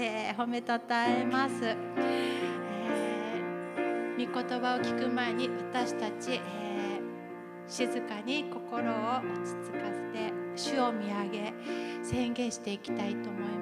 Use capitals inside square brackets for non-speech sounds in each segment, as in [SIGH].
えー、褒めたたえます、えー、御言葉を聞く前に私たち、えー、静かに心を落ち着かせて主を見上げ宣言していきたいと思います。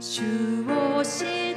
主を知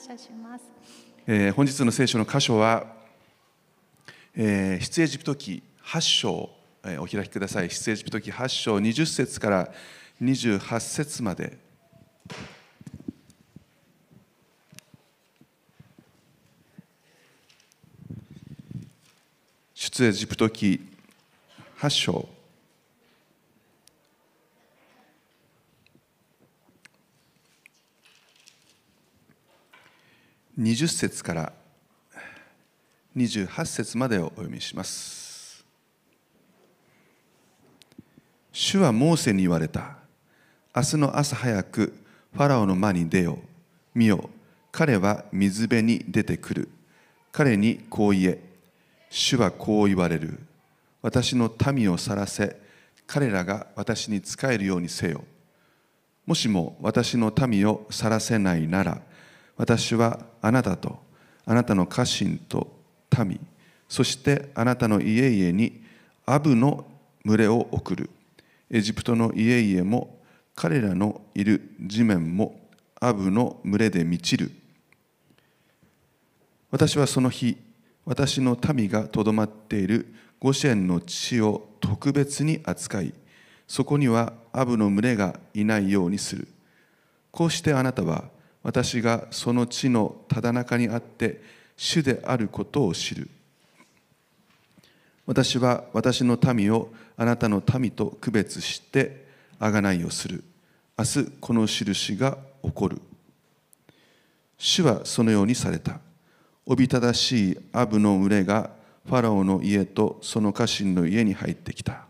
謝します。えー本日の聖書の箇所は、えー出エジプト記8章、えーお開きください。出エジプト記8章20節から28節まで。出エジプト記8章。20節から28節までをお読みします。主はモーセに言われた。明日の朝早くファラオの間に出よ見よ彼は水辺に出てくる。彼にこう言え。主はこう言われる。私の民を去らせ彼らが私に仕えるようにせよ。もしも私の民を去らせないなら私はあなたとあなたの家臣と民そしてあなたの家々にアブの群れを送る。エジプトの家々も彼らのいる地面もアブの群れで満ちる。私はその日私の民がとどまっているゴシェンの地を特別に扱いそこにはアブの群れがいないようにする。こうしてあなたは私がその地のただ中にあって主であることを知る。私は私の民をあなたの民と区別して贖いをする。明日この印が起こる。主はそのようにされた。おびただしいアブの群れがファラオの家とその家臣の家に入ってきた。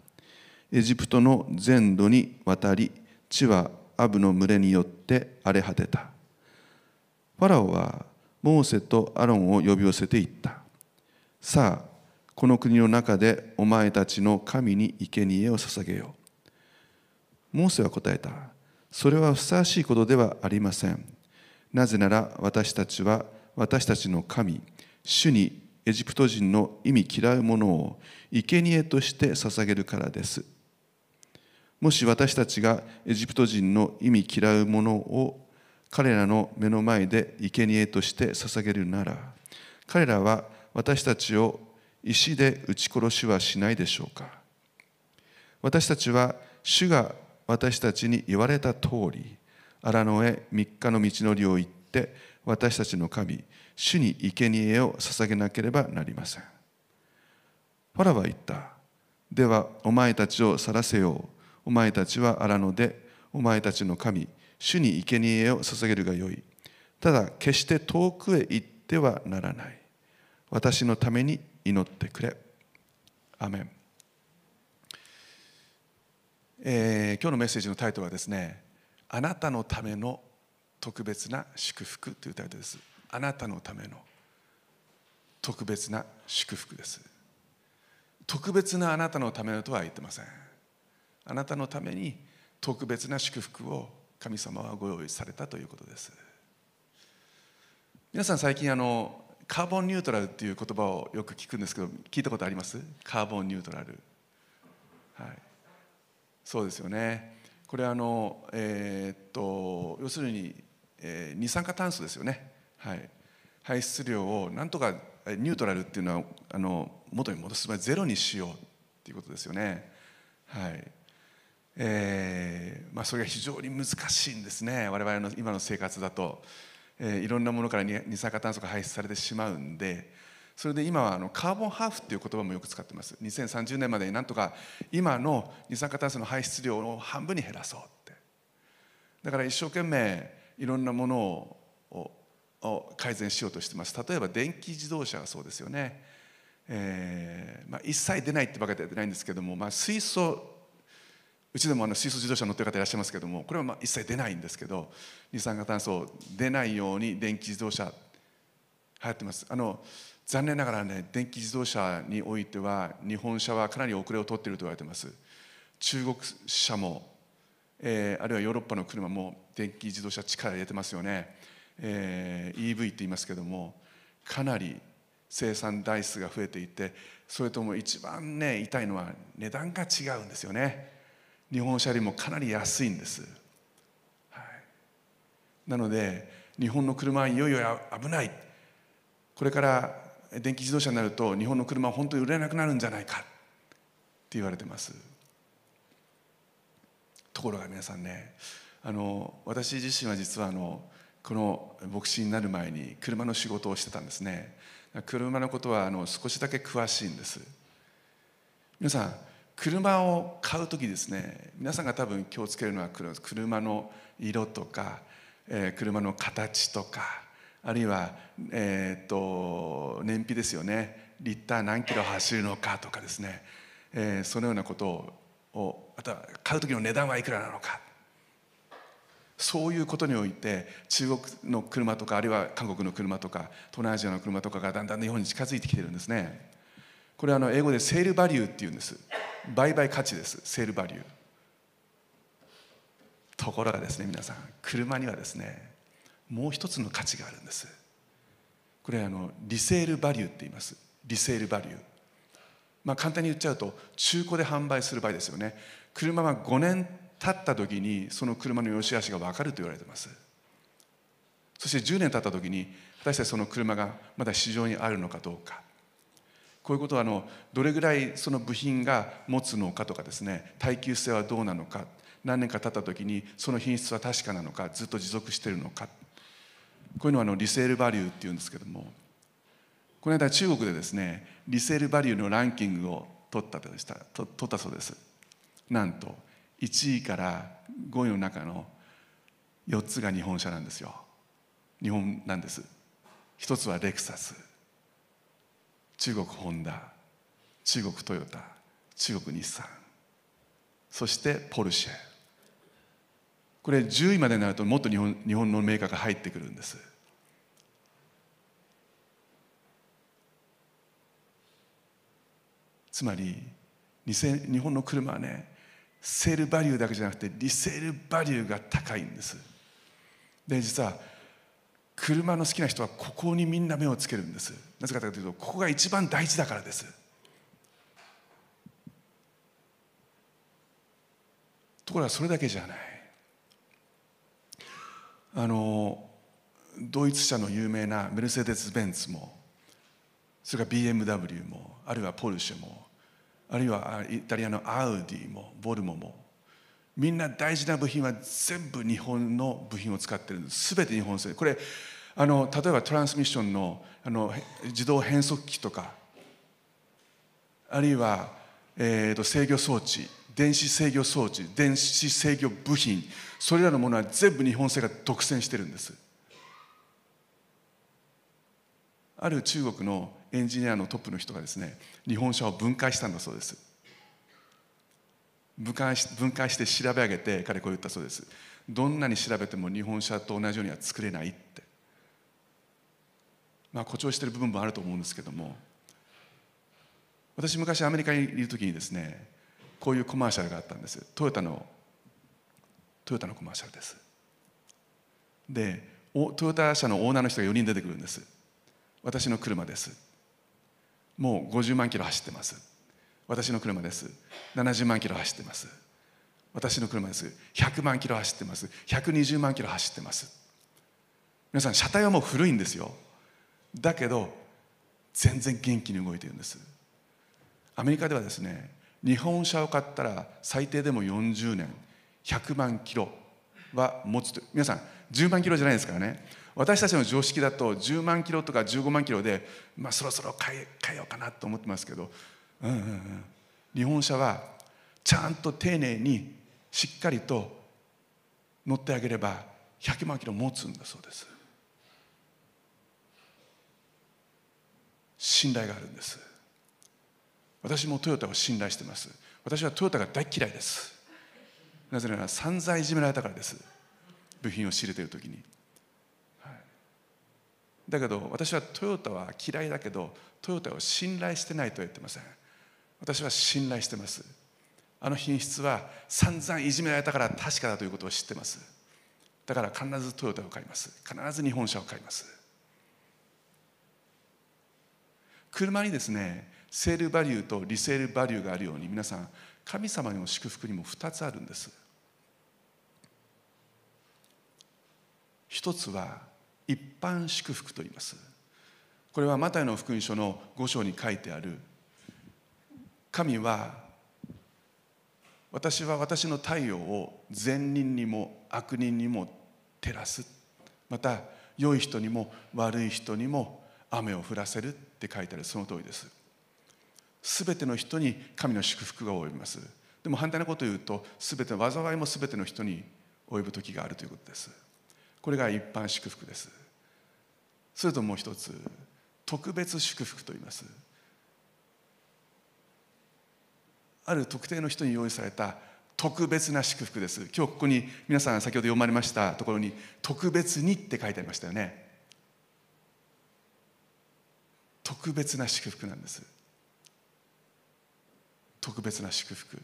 エジプトの全土に渡り地はアブの群れによって荒れ果てた。ファラオはモーセとアロンを呼び寄せていった。さあこの国の中でお前たちの神に生贄を捧げよう。モーセは答えた。それはふさわしいことではありません。なぜなら私たちは私たちの神主にエジプト人の意味嫌うものを生贄として捧げるからです。もし私たちがエジプト人の意味嫌うものを彼らの目の前で生贄として捧げるなら彼らは私たちを石で撃ち殺しはしないでしょうか。私たちは主が私たちに言われた通り荒野へ3日の道のりを行って私たちの神主に生贄を捧げなければなりません。ファラは言った。ではお前たちを去らせよう。お前たちは荒野でお前たちの神主に生贄を捧げるがよい。ただ決して遠くへ行ってはならない。私のために祈ってくれ。アメン、えー今日のメッセージのタイトルはですねあなたのための特別な祝福というタイトルです。あなたのための特別な祝福です。特別なあなたのためのとは言ってません。あなたのために特別な祝福を神様はご用意されたということです。皆さん最近あのカーボンニュートラルっていう言葉をよく聞くんですけど聞いたことあります？カーボンニュートラル。はい。そうですよね。これあのえーっと要するに、えー二酸化炭素ですよね。はい。排出量をなんとかえニュートラルっていうのはあの元に戻すまりゼロにしようっていうことですよね。はい。えーまあ、それが非常に難しいんですね。我々の今の生活だと、えーいろんなものから二酸化炭素が排出されてしまうんでそれで今はあのカーボンハーフっていう言葉もよく使ってます。2030年までになんとか今の二酸化炭素の排出量を半分に減らそうって。だから一生懸命いろんなものをを改善しようとしてます。例えば電気自動車はそうですよね、えーまあ、一切出ないってわけではないんですけども、まあ、水素うちでもあの水素自動車乗ってる方いらっしゃいますけどもこれはまあ一切出ないんですけど二酸化炭素出ないように電気自動車流行ってます。あの残念ながらね電気自動車においては日本車はかなり遅れを取っていると言われてます。中国車も、えー、あるいはヨーロッパの車も電気自動車力入れてますよね、えー、EV って言いますけどもかなり生産台数が増えていてそれとも一番ね痛いのは値段が違うんですよね。日本車よりもかなり安いんです、はい、なので日本の車はいよいよ危ない。これから電気自動車になると日本の車は本当に売れなくなるんじゃないか。って言われてます。ところが皆さんねあの私自身は実はあのこの牧師になる前に車の仕事をしてたんですね。車のことはあの少しだけ詳しいんです。皆さん車を買う時ですね皆さんが多分気をつけるのは車の色とか、えー、車の形とかあるいは、えー、っと燃費ですよね。リッター何キロ走るのかとかですね、えー、そのようなことをあとは買う時の値段はいくらなのか。そういうことにおいて中国の車とかあるいは韓国の車とか東南アジアの車とかがだんだん日本に近づいてきてるんですね。これはあの英語でセールバリューっていうんです。売買価値ですセールバリュー。ところがですね皆さん車にはですねもう一つの価値があるんです。これあのリセールバリューって言います。リセールバリュー。まあ簡単に言っちゃうと中古で販売する場合ですよね。車は5年経った時にその車の良し悪しが分かると言われてます。そして10年経った時に果たしてその車がまだ市場にあるのかどうか。こういうことはあのどれぐらいその部品が持つのかとかですね耐久性はどうなのか何年か経った時にその品質は確かなのかずっと持続しているのか。こういうのはあのリセールバリューっていうんですけどもこの間中国でですねリセールバリューのランキングを取ったでした取ったそうです。なんと1位から5位の中の4つが日本車なんですよ。日本なんです。一つはレクサス。中国ホンダ中国トヨタ中国日産そしてポルシェ。これ10位までになるともっと日本日本のメーカーが入ってくるんです。つまり日本の車はねセールバリューだけじゃなくてリセールバリューが高いんです。で実は車の好きな人はここにみんな目をつけるんです。なぜかというとここが一番大事だからです。ところがそれだけじゃない。あのドイツ車の有名なメルセデス・ベンツもそれから BMW もあるいはポルシェもあるいはイタリアのアウディもボルモもみんな大事な部品は全部日本の部品を使ってるんです。全て日本製。これあの例えばトランスミッションのあの自動変速機とかあるいは、えーと、制御装置電子制御装置電子制御部品それらのものは全部日本製が独占してるんです。ある中国のエンジニアのトップの人がですね日本車を分解したんだそうです。分解し分解して調べ上げて彼こう言ったそうです。どんなに調べても日本車と同じようには作れないって。まあ、誇張している部分もあると思うんですけども私昔アメリカにいる時にですねこういうコマーシャルがあったんです。トヨタのトヨタのコマーシャルです。でトヨタ社のオーナーの人が4人出てくるんです。私の車です。もう50万キロ走ってます。私の車です。70万キロ走ってます。私の車です。100万キロ走ってます。120万キロ走ってます。皆さん車体はもう古いんですよ。だけど全然元気に動いてるんです。アメリカではですね日本車を買ったら最低でも40年100万キロは持つと皆さん10万キロじゃないですからね。私たちの常識だと10万キロとか15万キロで、まあ、そろそろ変え変えようかなと思ってますけど、うんうんうん、日本車はちゃんと丁寧にしっかりと乗ってあげれば100万キロ持つんだそうです。信頼があるんです。私もトヨタを信頼してます。私はトヨタが大嫌いです。なぜなら散々いじめられたからです。部品を仕入れている時に、はい、だけど私はトヨタは嫌いだけどトヨタを信頼してないとは言ってません。私は信頼してます。あの品質は散々いじめられたから確かだということを知ってます。だから必ずトヨタを買います。必ず日本車を買います。車にですねセールバリューとリセールバリューがあるように皆さん神様の祝福にも2つあるんです。一つは一般祝福と言います。これはマタイの福音書の5章に書いてある神は私は私の太陽を善人にも悪人にも照らす。また良い人にも悪い人にも雨を降らせる。って書いてあるその通りです。全ての人に神の祝福が及びます。でも反対なことを言うと全ての災いも全ての人に及ぶ時があるということです。これが一般祝福です。それともう一つ特別祝福と言います。ある特定の人に用意された特別な祝福です。今日ここに皆さん先ほど読まれましたところに特別にって書いてありましたよね。特別な祝福なんです。特別な祝福。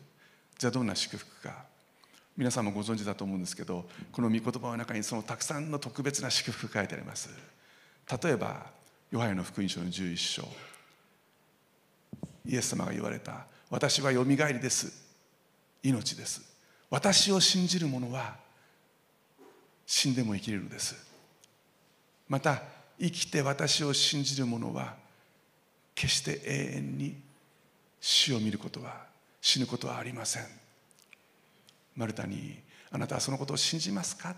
じゃあどんな祝福か。皆さんもご存知だと思うんですけどこの御言葉の中にそのたくさんの特別な祝福が書いてあります。例えばヨハネの福音書の11章。イエス様が言われた「私はよみがえりです。命です。私を信じる者は死んでも生きれるのです。また生きて私を信じる者は決して永遠に死を見ることは死ぬことはありません。マルタに「あなたはそのことを信じますか?」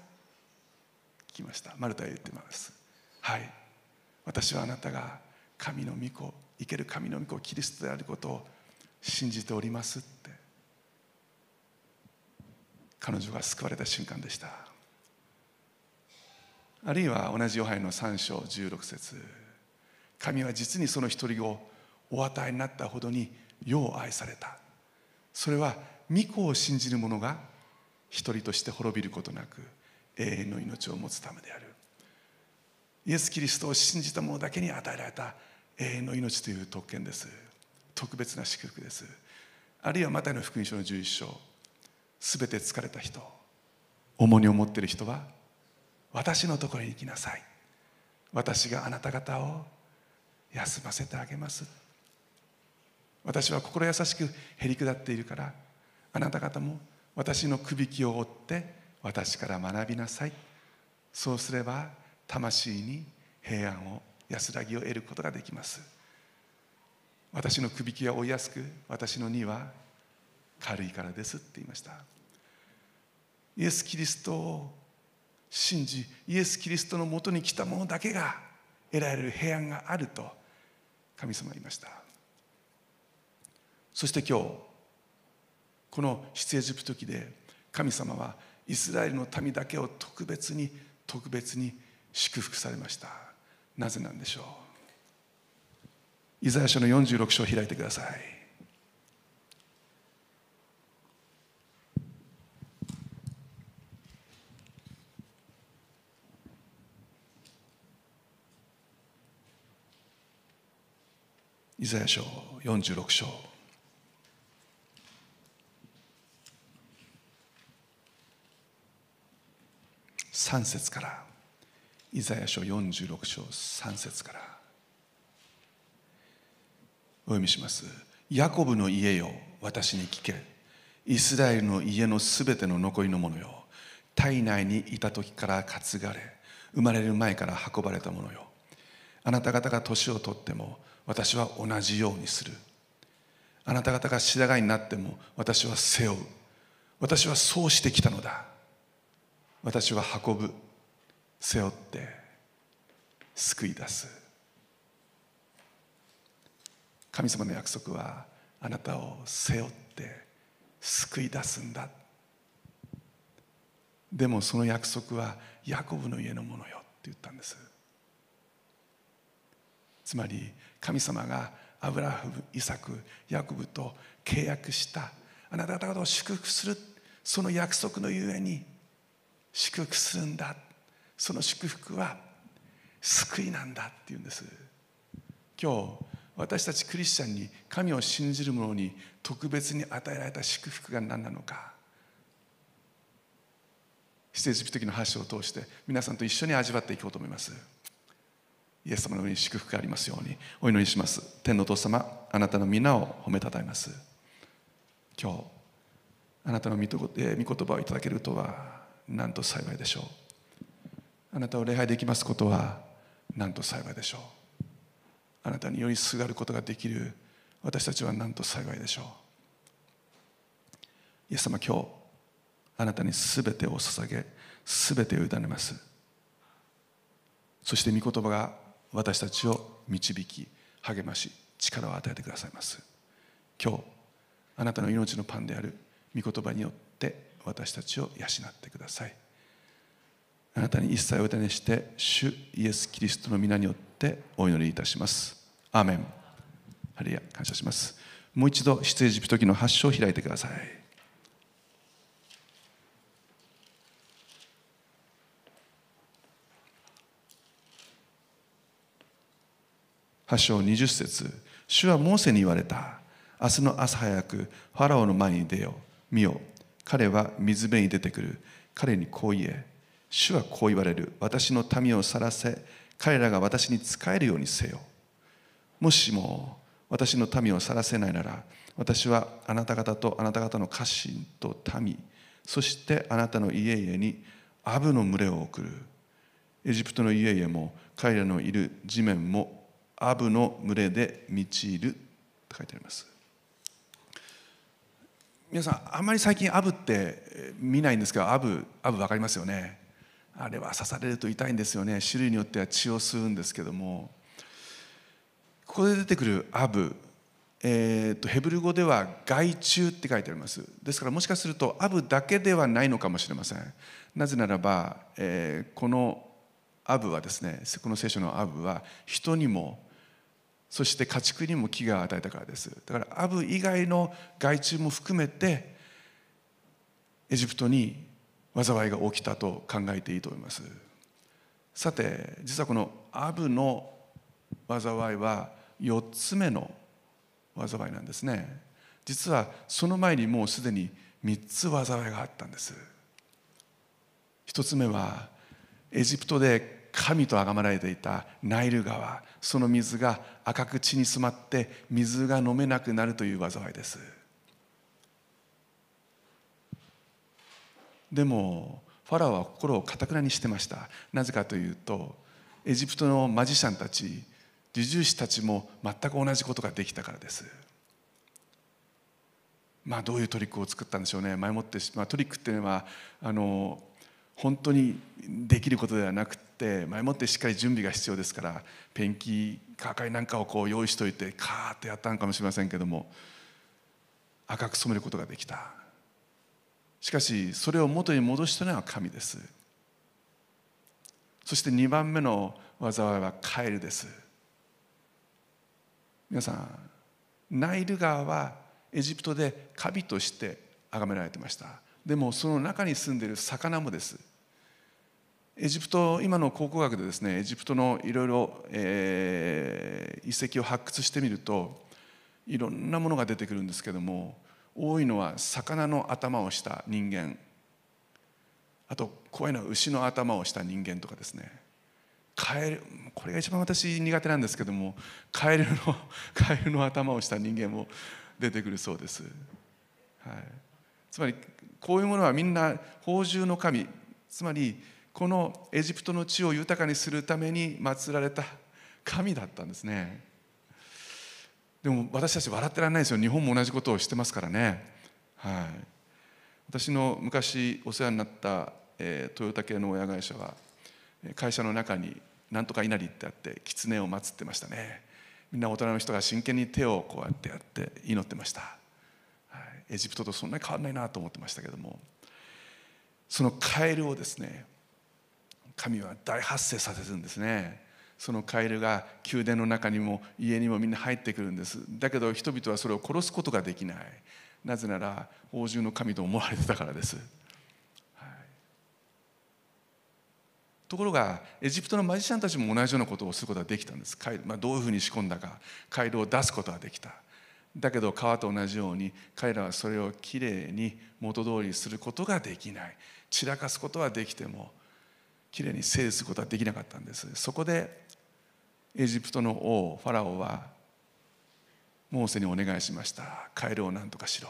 聞きました。マルタは言ってます。はい私はあなたが神の御子生ける神の御子キリストであることを信じておりますって。彼女が救われた瞬間でした。あるいは同じヨハネの3章16節。神は実にその一人をお与えになったほどに世を愛された。それは御子を信じる者が一人として滅びることなく永遠の命を持つためである。イエス・キリストを信じた者だけに与えられた永遠の命という特権です。特別な祝福です。あるいはマタイの福音書の11章すべて疲れた人重荷を持っている人は私のところに行きなさい。私があなた方を休ませてあげます。私は心優しくへり下っているからあなた方も私のくびきを追って私から学びなさい。そうすれば魂に平安を安らぎを得ることができます。私のくびきは追いやすく私の荷は軽いからですって言いました。イエス・キリストを信じイエス・キリストのもとに来た者だけが得られる平安があると神様がいました。そして今日この出エジプト記で神様はイスラエルの民だけを特別に特別に祝福されました。なぜなんでしょう？イザヤ書の46章を開いてください。イザヤ書46章。3節から。イザヤ書46章3節から。お読みします。ヤコブの家よ私に聞け。イスラエルの家のすべての残りのものよ。体内にいた時から担がれ生まれる前から運ばれたものよ。あなた方が年を取っても私は同じようにする。あなた方が白髪になっても私は背負う。私はそうしてきたのだ。私は運ぶ。背負って救い出す。神様の約束はあなたを背負って救い出すんだ。でもその約束はヤコブの家のものよって言ったんです。つまり神様がアブラハムイサクヤコブと契約した。あなた方を祝福するその約束のゆえに祝福するんだ。その祝福は救いなんだって言うんです。今日私たちクリスチャンに神を信じる者に特別に与えられた祝福が何なのか。出エジプト記の8章を通して皆さんと一緒に味わっていこうと思います。イエス様の上に祝福がありますようにお祈りします。天のお父様あなたの皆を褒めたたえます。今日あなたの御言葉をいただけるとはなんと幸いでしょう。あなたを礼拝できますことはなんと幸いでしょう。あなたによりすがることができる私たちはなんと幸いでしょう。イエス様今日あなたにすべてを捧げすべてを委ねます。そして御言葉が私たちを導き励まし力を与えてくださいます。今日あなたの命のパンである御言葉によって私たちを養ってください。あなたに一切お委ねして主イエス・キリストの皆によってお祈りいたします。アーメン。ハリヤ。感謝します。もう一度出エジプト記の発祥を開いてください。8章20節。主はモーセに言われた。明日の朝早くファラオの前に出よ見よ。彼は水辺に出てくる。彼にこう言え。主はこう言われる。私の民を去らせ彼らが私に仕えるようにせよ。もしも私の民を去らせないなら私はあなた方とあなた方の家臣と民。そしてあなたの家々にアブの群れを送る。エジプトの家々も彼らのいる地面もアブの群れで満ちると書いてあります。皆さんあんまり最近アブって見ないんですけどアブアブ分かりますよね。あれは刺されると痛いんですよね。種類によっては血を吸うんですけども。ここで出てくるアブ、えーと、ヘブル語では害虫って書いてあります。ですからもしかするとアブだけではないのかもしれません。なぜならば、えー、このアブはですねこの聖書のアブは人にもそして家畜にも危害を与えたからです。だからアブ以外の害虫も含めてエジプトに災いが起きたと考えていいと思います。さて実はこのアブの災いは4つ目の災いなんですね。実はその前にもうすでに3つ災いがあったんです。1つ目はエジプトで神と崇められていたナイル川その水が赤く血に染まって水が飲めなくなるという災いです。でもファラオは心をかたくなにしてました。なぜかというとエジプトのマジシャンたち受注師たちも全く同じことができたからです。まあどういうトリックを作ったんでしょうね。前もって、まあ、トリックっていうのはあの本当にできることではなくてって前もってしっかり準備が必要ですからペンキカーカイなんかをこう用意しておいてカーッてやったのかもしれませんけども赤く染めることができた。しかしそれを元に戻したのは神です。そして2番目の災いはカエルです。皆さんナイル川はエジプトでカビとして崇められてました。でもその中に住んでいる魚もです。エジプト今の考古学でですねエジプトのいろいろ、えー、遺跡を発掘してみるといろんなものが出てくるんですけども多いのは魚の頭をした人間あと怖いのは牛の頭をした人間とかですね。カエルこれが一番私苦手なんですけどもカエルの [LAUGHS] カエルの頭をした人間も出てくるそうです、はい、つまりこういうものはみんな宝珠の神。つまりこのエジプトの地を豊かにするために祀られた神だったんですね。でも私たち笑ってらんないですよ。日本も同じことをしてますからね。はい。私の昔お世話になった、えー、トヨタ系の親会社は会社の中になんとか稲荷ってあって狐を祀ってましたね。みんな大人の人が真剣に手をこうやってやって祈ってました、はい、エジプトとそんなに変わらないなと思ってましたけども。そのカエルをですね神は大発生させるんですね。そのカエルが宮殿の中にも家にもみんな入ってくるんです。だけど人々はそれを殺すことができない。なぜなら王獣の神と思われてたからです、はい、ところがエジプトのマジシャンたちも同じようなことをすることができたんです。カエル、まあ、どういうふうに仕込んだか。カエルを出すことができた。だけど川と同じように彼らはそれをきれいに元通りすることができない。散らかすことはできてもきれいに制することはできなかったんです。そこでエジプトの王ファラオはモーセにお願いしました。カエルを何とかしろ。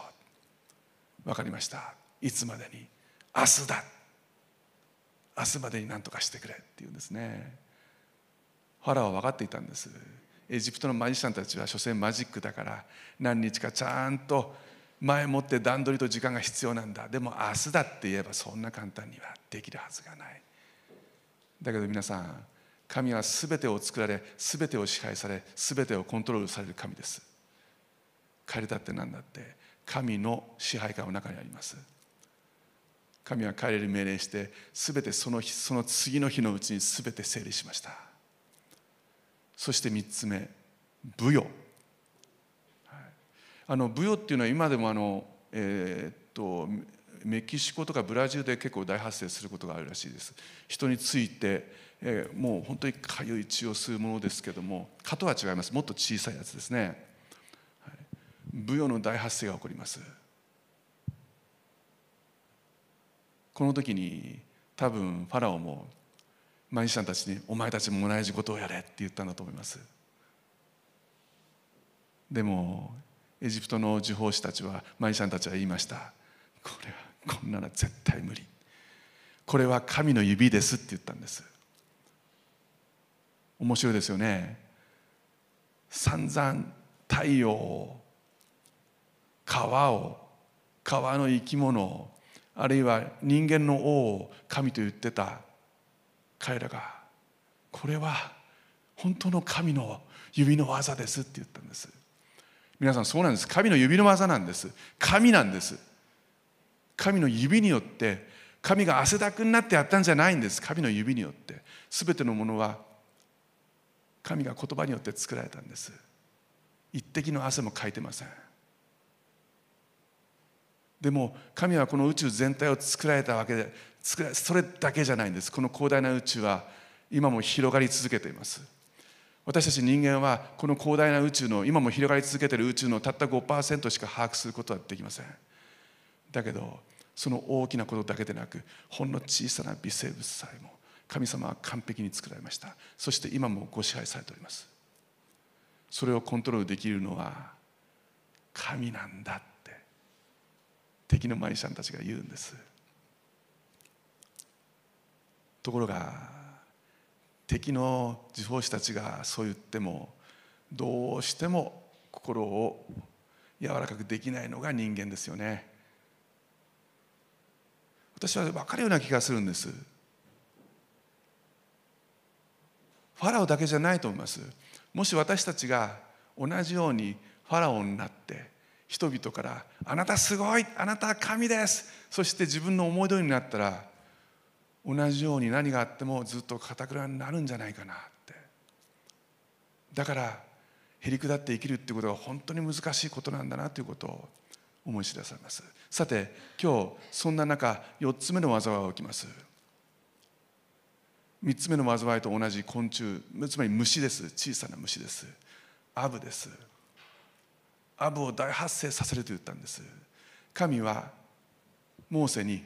分かりました。いつまでに？明日だ。明日までに何とかしてくれ。って言うんですね。ファラオは分かっていたんです。エジプトのマジシャンたちは所詮マジックだから何日かちゃんと前もって段取りと時間が必要なんだ。でも明日だって言えばそんな簡単にはできるはずがない。だけど皆さん神は全てを作られ全てを支配され全てをコントロールされる神です。彼だって何だって神の支配下の中にあります。神は彼に命令して全てその日その次の日のうちに全て整理しました。そして3つ目舞踊あの舞踊っていうのは今でもあの、えー、っとメキシコとかブラジルで結構大発生することがあるらしいです。人について、え、もう本当にかゆい血を吸うものですけども蚊とは違います。もっと小さいやつですね、はい、舞踊の大発生が起こります。この時に多分ファラオもマジシャンたちに「お前たちも同じことをやれ」って言ったんだと思います。でもエジプトの呪法師たちはマジシャンたちは言いました。これはこんなの絶対無理。これは神の指ですって言ったんです。面白いですよね。散々太陽を川を川の生き物をあるいは人間の王を神と言ってた彼らがこれは本当の神の指の技ですって言ったんです。皆さんそうなんです。神の指の技なんです。神なんです。神の指によって神が汗だくになってやったんじゃないんです。神の指によって。全てのものは神が言葉によって作られたんです。一滴の汗もかいてません。でも神はこの宇宙全体を作られたわけでそれだけじゃないんです。この広大な宇宙は今も広がり続けています。私たち人間はこの広大な宇宙の今も広がり続けている宇宙のたった5%しか把握することはできません。だけどその大きなことだけでなくほんの小さな微生物さえも神様は完璧に作られました。そして今もご支配されております。それをコントロールできるのは神なんだって敵のマイシャンたちが言うんです。ところが敵の地方師たちがそう言ってもどうしても心を柔らかくできないのが人間ですよね。私は分かるような気がするんです。ファラオだけじゃないと思います。もし私たちが同じようにファラオになって人々から「あなたすごいあなたは神です」そして自分の思い通りになったら同じように何があってもずっと堅くなになるんじゃないかなって。だからへりくだって生きるっていうことが本当に難しいことなんだなということを思い知らされます。さて今日そんな中4つ目の災いが起きます。3つ目の災いと同じ昆虫つまり虫です。小さな虫です。アブです。アブを大発生させると言ったんです。神はモーセに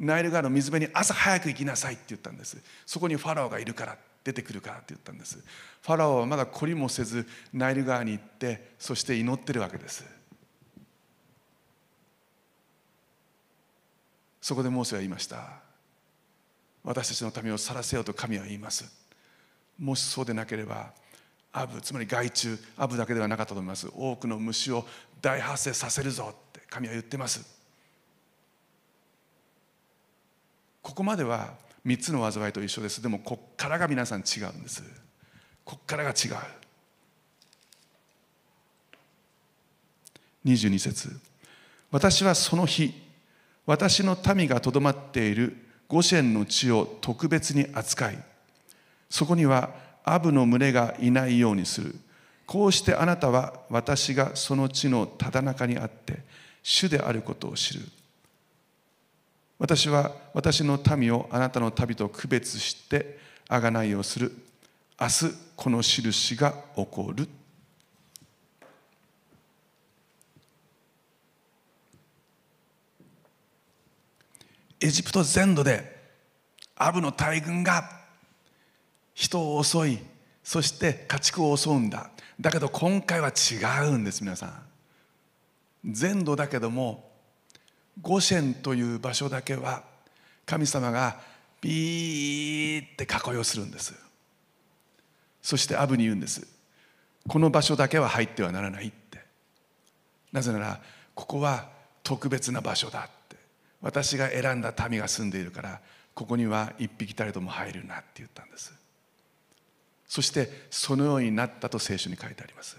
ナイル川の水辺に朝早く行きなさいって言ったんです。そこにファラオがいるから出てくるからって言ったんです。ファラオはまだ懲りもせずナイル川に行ってそして祈ってるわけです。そこでモーセは言いました。私たちの民を去らせようと神は言います。もしそうでなければアブつまり害虫アブだけではなかったと思います。多くの虫を大発生させるぞって神は言ってます。ここまでは3つの災いと一緒です。でもこっからが皆さん違うんです。こっからが違う。22節。私はその日私の民がとどまっているゴシェンの地を特別に扱いそこにはアブの群れがいないようにする。こうしてあなたは私がその地のただ中にあって主であることを知る。私は私の民をあなたの旅と区別して贖いをする。明日この印が起こる。エジプト全土でアブの大軍が人を襲いそして家畜を襲うんだ。だけど今回は違うんです皆さん。全土だけどもゴシェンという場所だけは神様がビーって囲いをするんです。そしてアブに言うんです。この場所だけは入ってはならないって。なぜならここは特別な場所だ。私が選んだ民が住んでいるからここには一匹たりとも入るなって言ったんです。そしてそのようになったと聖書に書いてあります。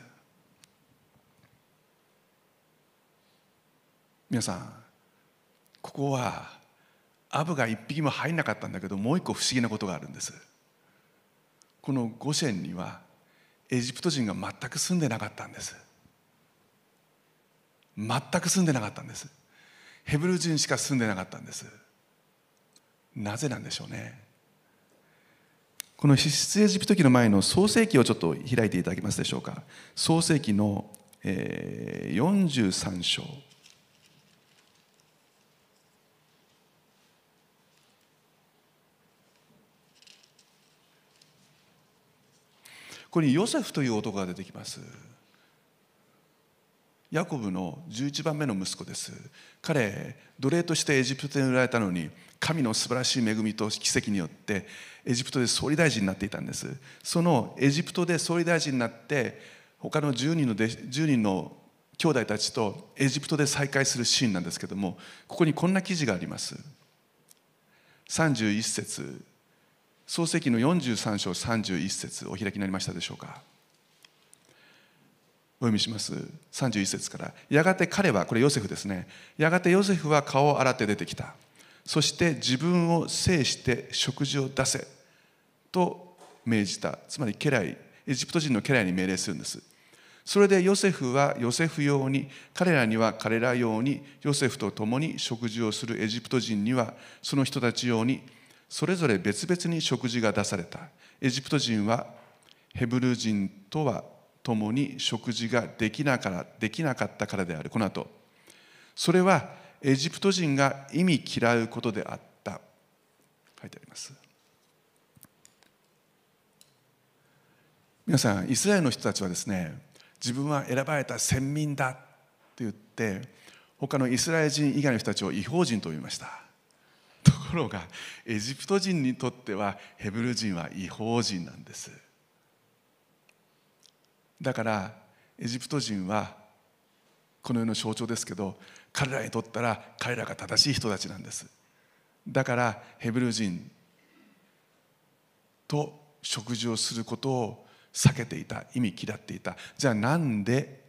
皆さんここはアブが一匹も入んなかったんだけどもう一個不思議なことがあるんです。このゴシェンにはエジプト人が全く住んでなかったんです。全く住んでなかったんです。ヘブル人しか住んでなかったんです。なぜなんでしょうね。この出エジプト記の前の創世記をちょっと開いていただけますでしょうか。創世記の、えー、43章。ここにヨセフという男が出てきます。ヤコブの11番目の息子です。彼奴隷としてエジプトに売られたのに神の素晴らしい恵みと奇跡によってエジプトで総理大臣になっていたんです。そのエジプトで総理大臣になって他の10人の10人の兄弟たちとエジプトで再会するシーンなんですけどもここにこんな記事があります。31節。創世記の43章31節お開きになりましたでしょうか？お読みします。31節から。やがて彼はこれヨセフですね。やがてヨセフは顔を洗って出てきた。そして自分を制して食事を出せ。と命じた。つまり家来エジプト人の家来に命令するんです。それでヨセフはヨセフ用に彼らには彼ら用にヨセフと共に食事をするエジプト人にはその人たち用にそれぞれ別々に食事が出された。エジプト人はヘブル人とは共に食事ができなからできなかったからである。この後それはエジプト人が意味嫌うことであった。書いてあります。皆さんイスラエルの人たちはですね自分は選ばれた先民だと言って他のイスラエル人以外の人たちを違法人と呼びました。ところがエジプト人にとってはヘブル人は違法人なんです。だからエジプト人はこの世の象徴ですけど彼らにとったら彼らが正しい人たちなんです。だからヘブル人と食事をすることを避けていた意味嫌っていた。じゃあなんで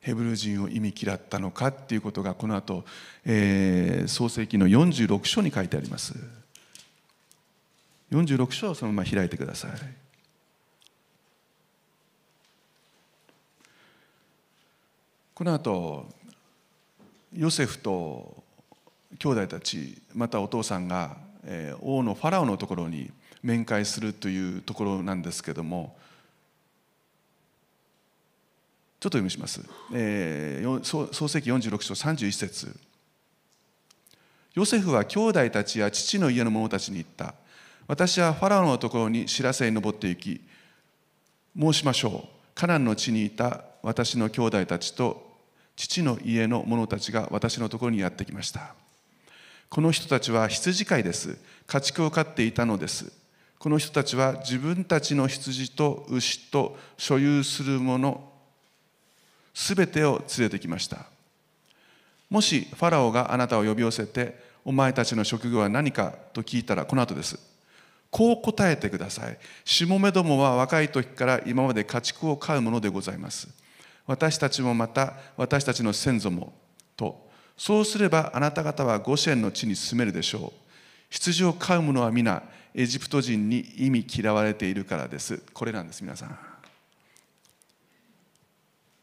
ヘブル人を意味嫌ったのかっていうことがこの後、えー、創世記の46章に書いてあります。46章をそのまま開いてください。この後ヨセフと兄弟たちまたお父さんが、王のファラオのところに面会するというところなんですけどもちょっと読みします、えー、創世記46章31節。ヨセフは兄弟たちや父の家の者たちに言った。私はファラオのところに知らせに登っていき申しましょう。カナンの地にいた私の兄弟たちと父の家の者たちが私のところにやってきました。この人たちは羊飼いです。家畜を飼っていたのです。この人たちは自分たちの羊と牛と所有するものすべてを連れてきました。もしファラオがあなたを呼び寄せてお前たちの職業は何かと聞いたらこの後です。こう答えてください。しもめどもは若い時から今まで家畜を飼うものでございます。私たちもまた私たちの先祖もと。そうすればあなた方はゴシェンの地に住めるでしょう。羊を飼う者は皆エジプト人に意味嫌われているからです。これなんです皆さん。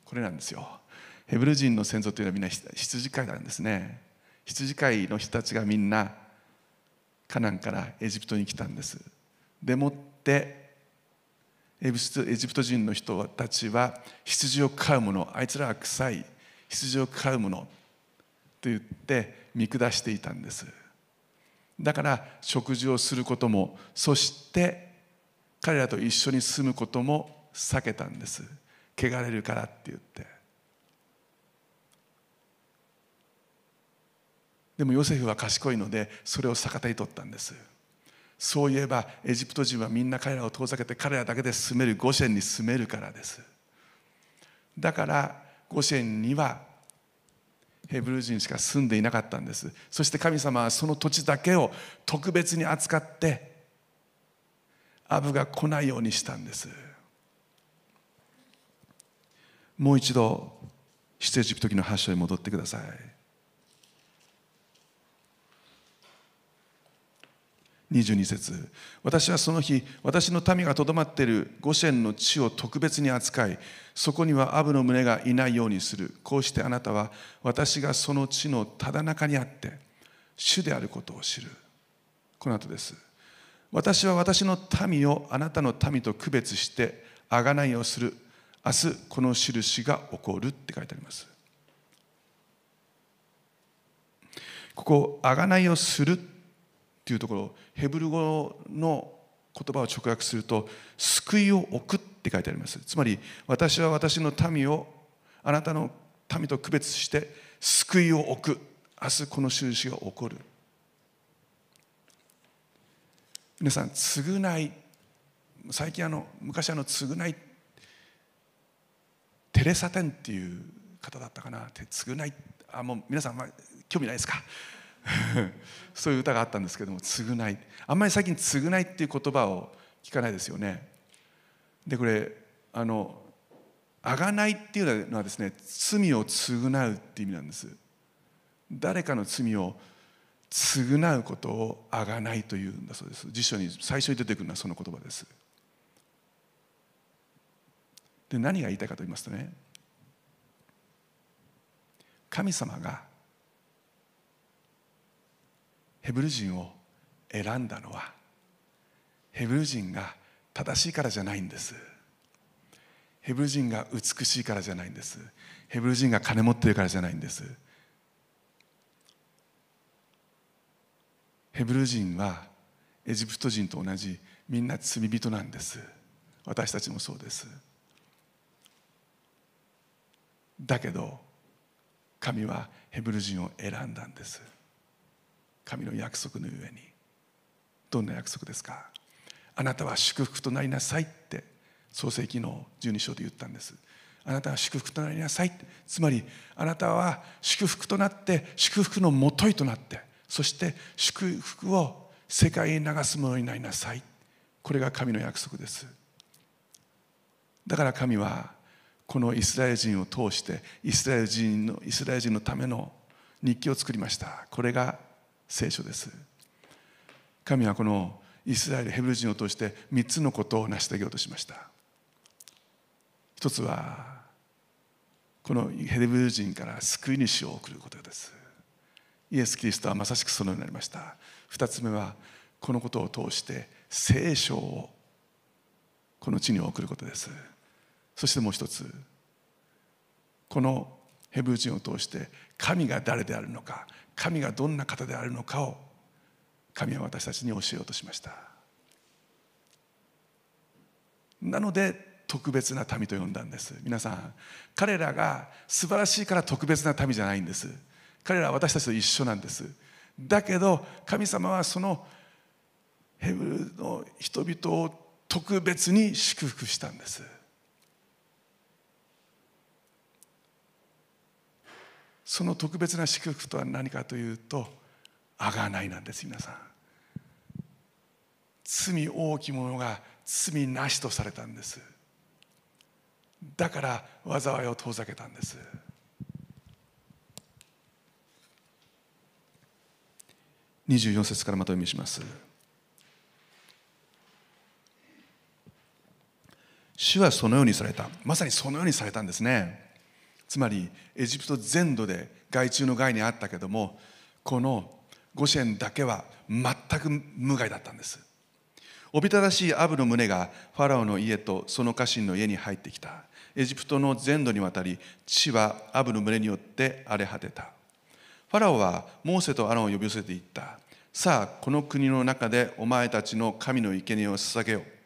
これなんですよ。ヘブル人の先祖というのはみんな羊飼いなんですね。羊飼いの人たちがみんなカナンからエジプトに来たんです。でもってエジプト人の人たちは羊を飼う者あいつらは臭い羊を飼う者と言って見下していたんです。だから食事をすることもそして彼らと一緒に住むことも避けたんです。汚れるからって言って。でもヨセフは賢いのでそれを逆手に取ったんです。そういえばエジプト人はみんな彼らを遠ざけて彼らだけで住めるゴシェンに住めるからです。だからゴシェンにはヘブル人しか住んでいなかったんです。そして神様はその土地だけを特別に扱ってアブが来ないようにしたんです。もう一度出エジプト記の発祥に戻ってください。22節。私はその日私の民がとどまっているゴシェンの地を特別に扱いそこにはアブの群れがいないようにする。こうしてあなたは私がその地のただ中にあって主であることを知る。この後です。私は私の民をあなたの民と区別して贖いをする。明日この印が起こる。って書いてあります。ここ贖いをするっていうところヘブル語の言葉を直訳すると救いを置くって書いてあります。つまり私は私の民をあなたの民と区別して救いを置く。明日この印が起こる。皆さん償い最近あの昔あの償いテレサテンっていう方だったかな。償いあもう皆さん、まあ、興味ないですか？[LAUGHS] そういう歌があったんですけども償い。あんまり最近償いっていう言葉を聞かないですよね。でこれあの贖いっていうのはですね罪を償うっていう意味なんです。誰かの罪を償うことを贖いというんだそうです。辞書に最初に出てくるのはその言葉です。で何が言いたいかと言いますとね神様がヘブル人を選んだのはヘブル人が正しいからじゃないんです。ヘブル人が美しいからじゃないんです。ヘブル人が金持ってるからじゃないんです。ヘブル人はエジプト人と同じみんな罪人なんです。私たちもそうです。だけど神はヘブル人を選んだんです。神の約束のゆえに。どんな約束ですか？あなたは祝福となりなさいって創世記の12章で言ったんです。あなたは祝福となりなさいつまりあなたは祝福となって祝福のもといとなってそして祝福を世界に流すものになりなさい。これが神の約束です。だから神はこのイスラエル人を通してイスラエル人のイスラエル人のための日記を作りました。これが聖書です。神はこのイスラエルヘブル人を通して3つのことを成し遂げようとしました。一つはこのヘブル人から救い主を送ることです。イエス・キリストはまさしくそのようになりました。二つ目はこのことを通して聖書をこの地に送ることです。そしてもう一つこのヘブル人を通して神が誰であるのか。神がどんな方であるのかを神は私たちに教えようとしました。なので特別な民と呼んだんです。皆さん彼らが素晴らしいから特別な民じゃないんです。彼らは私たちと一緒なんです。だけど神様はそのヘブルの人々を特別に祝福したんです。その特別な祝福とは何かというと贖いなんです皆さん。罪大きいものが罪なしとされたんです。だから災いを遠ざけたんです。24節からまとめします。主はそのようにされた。まさにそのようにされたんですね。つまりエジプト全土で害虫の害にあったけどもこのゴシェンだけは全く無害だったんです。おびただしいアブの胸がファラオの家とその家臣の家に入ってきた。エジプトの全土にわたり地はアブの群れによって荒れ果てた。ファラオはモーセとアロンを呼び寄せていった。さあこの国の中でお前たちの神の生贄を捧げよ。う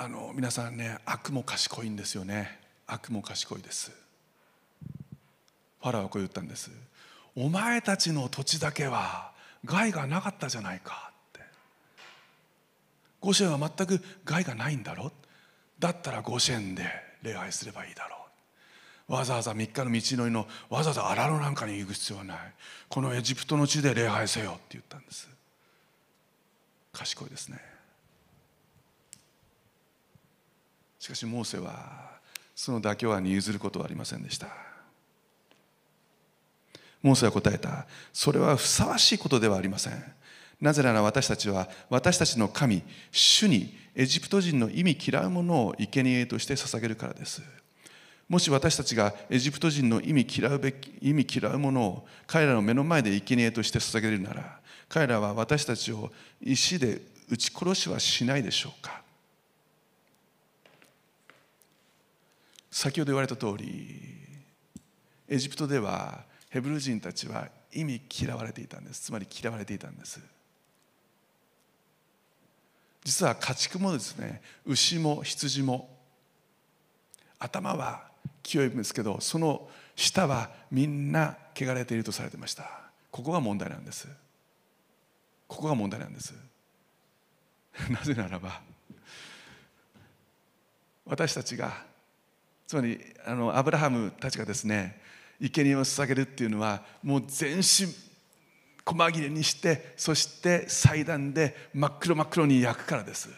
あの皆さんね悪も賢いんですよね。悪も賢いです。ファラオはこう言ったんです。お前たちの土地だけは害がなかったじゃないかって。ゴシェンは全く害がないんだろ？だったらゴシェンで礼拝すればいいだろう。わざわざ3日の道のりのわざわざ荒野なんかに行く必要はない。このエジプトの地で礼拝せよって言ったんです。賢いですね。しかしモーセはその妥協案に譲ることはありませんでした。モーセは答えたそれはふさわしいことではありません。なぜなら私たちは私たちの神主にエジプト人の意味嫌うものを生贄として捧げるからです。もし私たちがエジプト人の意味嫌うべき意味嫌うものを彼らの目の前で生贄として捧げるなら彼らは私たちを石で撃ち殺しはしないでしょうか。先ほど言われた通りエジプトではヘブル人たちは意味嫌われていたんです。つまり嫌われていたんです。実は家畜もですね牛も羊も頭は清いんですけどその舌はみんな汚れているとされてました。ここが問題なんです。ここが問題なんです。[LAUGHS] なぜならば私たちがつまりあのアブラハムたちがですね生贄を捧げるっていうのはもう全身細切れにしてそして祭壇で真っ黒真っ黒に焼くからです。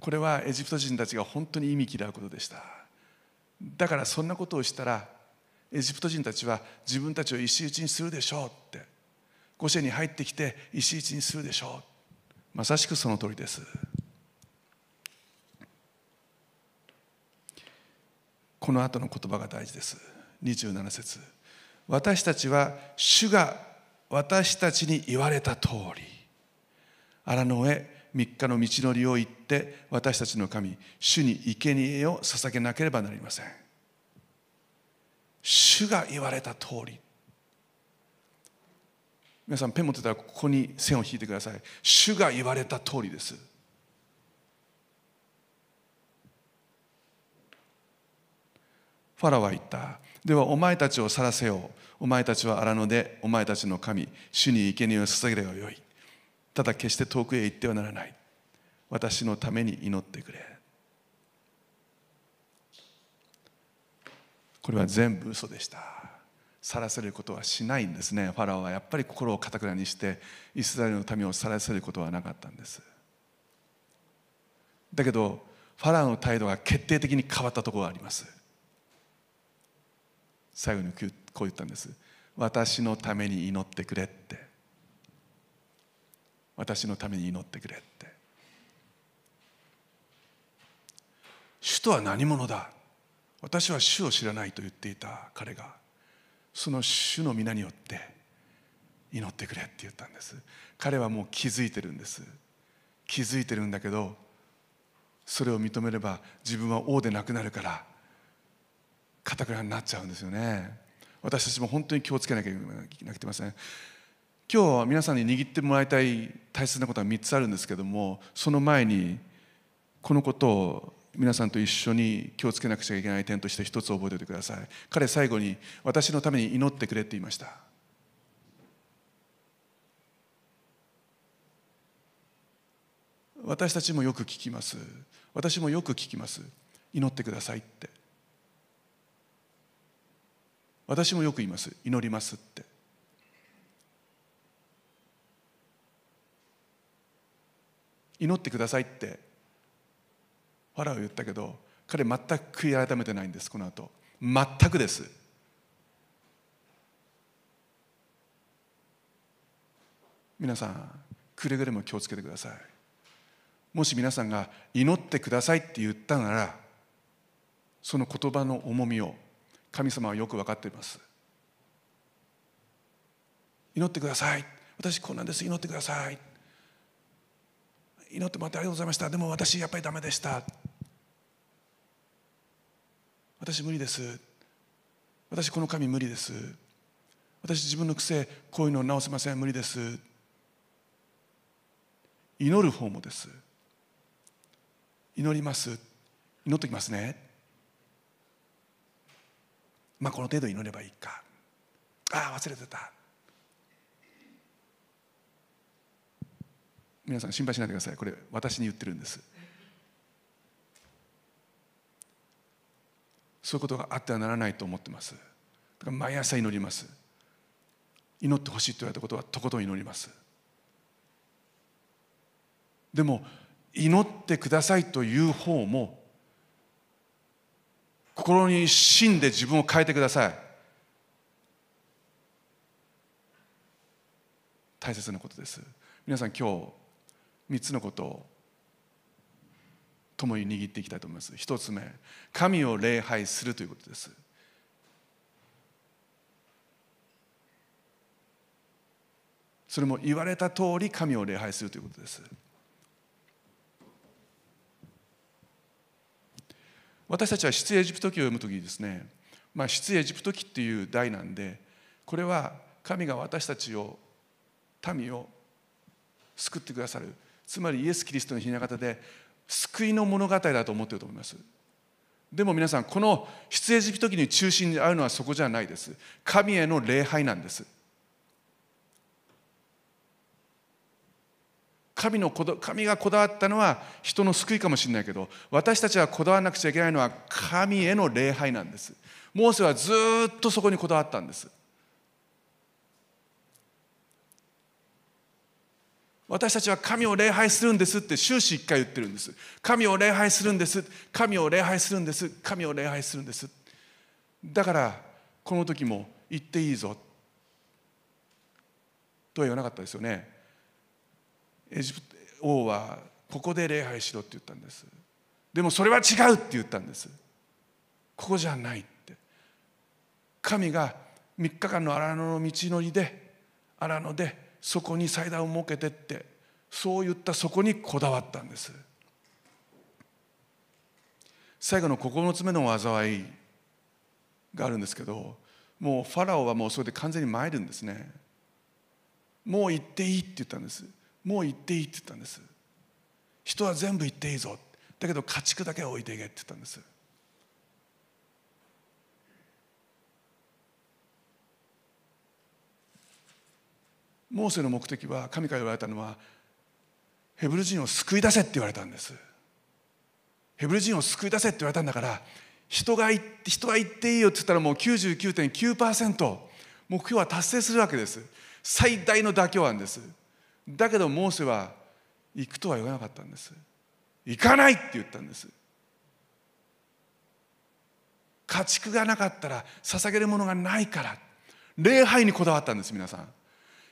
これはエジプト人たちが本当に意味嫌うことでした。だからそんなことをしたらエジプト人たちは自分たちを石打ちにするでしょうって。御所に入ってきて石打ちにするでしょう。まさしくその通りです。この後の言葉が大事です。27節。私たちは主が私たちに言われた通り。荒野へ3日の道のりを行って私たちの神主に生贄を捧げなければなりません。主が言われた通り。皆さんペン持ってたらここに線を引いてください。主が言われた通りです。ファラは言った。ではお前たちを去らせよう。お前たちは荒野でお前たちの神主に生贄を捧げればよい。ただ決して遠くへ行ってはならない。私のために祈ってくれ。これは全部嘘でした。去らせることはしないんですね。ファラオはやっぱり心をかたくなにしてイスラエルの民を去らせることはなかったんです。だけどファラオの態度が決定的に変わったところがあります。最後にこう言ったんです。私のために祈ってくれって。私のために祈ってくれって。主とは何者だ？私は主を知らないと言っていた彼が。その主の皆によって祈ってくれって言ったんです。彼はもう気づいてるんです。気づいてるんだけどそれを認めれば自分は王でなくなるからかたくなになっちゃうんですよね。私たちも本当に気をつけなきゃいけなくてません。今日は皆さんに握ってもらいたい大切なことは3つあるんですけどもその前にこのことを皆さんと一緒に気をつけなくちゃいけない点として一つ覚えておいてください。彼最後に私のために祈ってくれって言いました。私たちもよく聞きます。私もよく聞きます。祈ってくださいって。私もよく言います。祈りますって。祈ってくださいってファラオ言ったけど彼全く悔い改めてないんですこの後。全くです。皆さんくれぐれも気をつけてください。もし皆さんが祈ってくださいって言ったならその言葉の重みを神様はよく分かっています。祈ってください。私こんなんです。祈ってください。祈ってもらってありがとうございました。でも私やっぱりダメでした。私無理です。私この神無理です。私自分の癖こういうの直せません。無理です。祈る方もです。祈ります。祈ってきますね。まあこの程度祈ればいいか。ああ忘れてた。皆さん心配しないでください。これ私に言ってるんです。そういうことがあってはならないと思ってます。だから毎朝祈ります。祈ってほしいと言われたことはとことん祈ります。でも祈ってくださいという方も心に死んで自分を変えてください。大切なことです。皆さん今日3つのことを共に握っていきたいと思います。一つ目神を礼拝するということです。それも言われた通り神を礼拝するということです。私たちは出エジプト記を読む時にですね、まあ、出エジプト記っていう題なんでこれは神が私たちを民を救ってくださる。つまりイエス・キリストのひな形で救いの物語だと思っていると思います。でも皆さんこの出エジプト記に中心にあるのはそこじゃないです。神への礼拝なんです。神の神がこだわったのは人の救いかもしれないけど私たちはこだわらなくちゃいけないのは神への礼拝なんです。モーセはずっとそこにこだわったんです。私たちは神を礼拝するんですって終始一回言ってるんです。神を礼拝するんです。神を礼拝するんです。神を礼拝するんです。だからこの時も言っていいぞ。とは言わなかったですよね。エジプト王はここで礼拝しろって言ったんです。でもそれは違うって言ったんです。ここじゃないって。神が3日間の荒野の道のりで荒野でそこに祭壇を設けてってそう言ったそこにこだわったんです。最後の9つ目の災いがあるんですけどもうファラオはもうそれで完全に参るんですね。もう行っていいって言ったんです。もう行っていいって言ったんです。人は全部行っていいぞ。だけど家畜だけは置いていけって言ったんです。モーセの目的は神から言われたのはヘブル人を救い出せって言われたんです。ヘブル人を救い出せって言われたんだから人が人は言っていいよって言ったらもう99.9%目標は達成するわけです。最大の妥協案です。だけどモーセは行くとは言わなかったんです。行かないって言ったんです。家畜がなかったら捧げるものがないから礼拝にこだわったんです皆さん。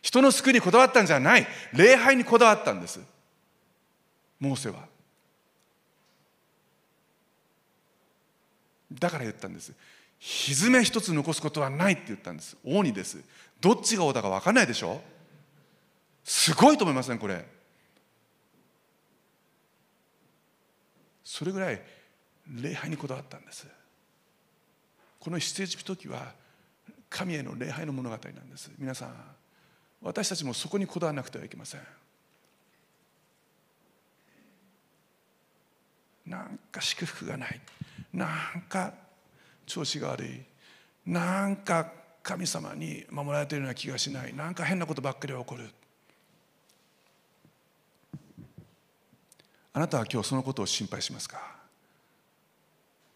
人の救いにこだわったんじゃない。礼拝にこだわったんです。モーセは。だから言ったんです。蹄一つ残すことはないって言ったんです。王にです。どっちが王だか分かんないでしょ。すごいと思いません、ね、これ。それぐらい礼拝にこだわったんです。この出エジプト記は神への礼拝の物語なんです。皆さん私たちもそこにこだわらなくてはいけません。なんか祝福がない。なんか調子が悪い。なんか神様に守られているような気がしない。なんか変なことばっかり起こる。あなたは今日そのことを心配しますか？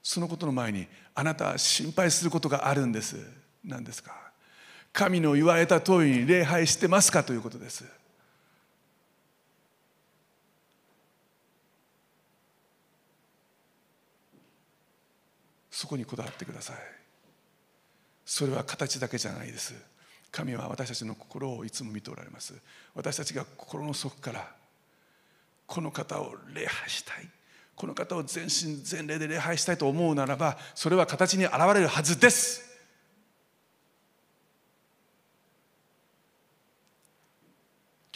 そのことの前にあなたは心配することがあるんです。何ですか？神の言われた通りに礼拝してますかということです。そこにこだわってください。それは形だけじゃないです。神は私たちの心をいつも見ておられます。私たちが心の底からこの方を礼拝したい。この方を全身全霊で礼拝したいと思うならばそれは形に現れるはずです。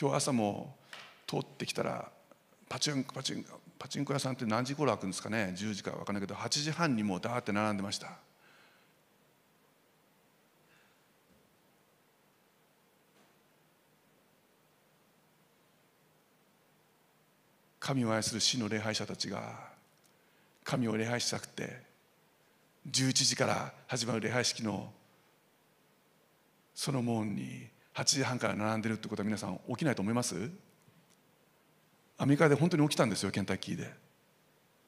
今日朝も通ってきたらパチンパチンパチンコ屋さんって何時頃開くんですかね。10時か分かんないけど8時半にもうダーって並んでました。神を愛する死の礼拝者たちが神を礼拝したくて11時から始まる礼拝式のその門に8時半から並んでるってことは皆さん起きないと思います？アメリカで本当に起きたんですよケンタッキーで。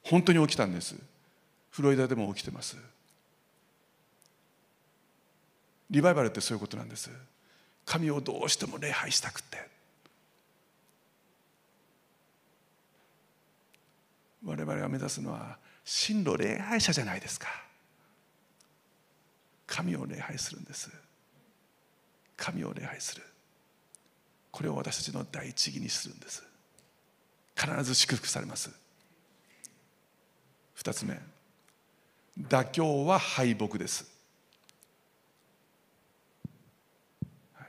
本当に起きたんです。フロリダでも起きてます。リバイバルってそういうことなんです。神をどうしても礼拝したくて。我々が目指すのは真の礼拝者じゃないですか。神を礼拝するんです。神を礼拝する。これを私たちの第一義にするんです。必ず祝福されます。二つ目。妥協は敗北です、はい、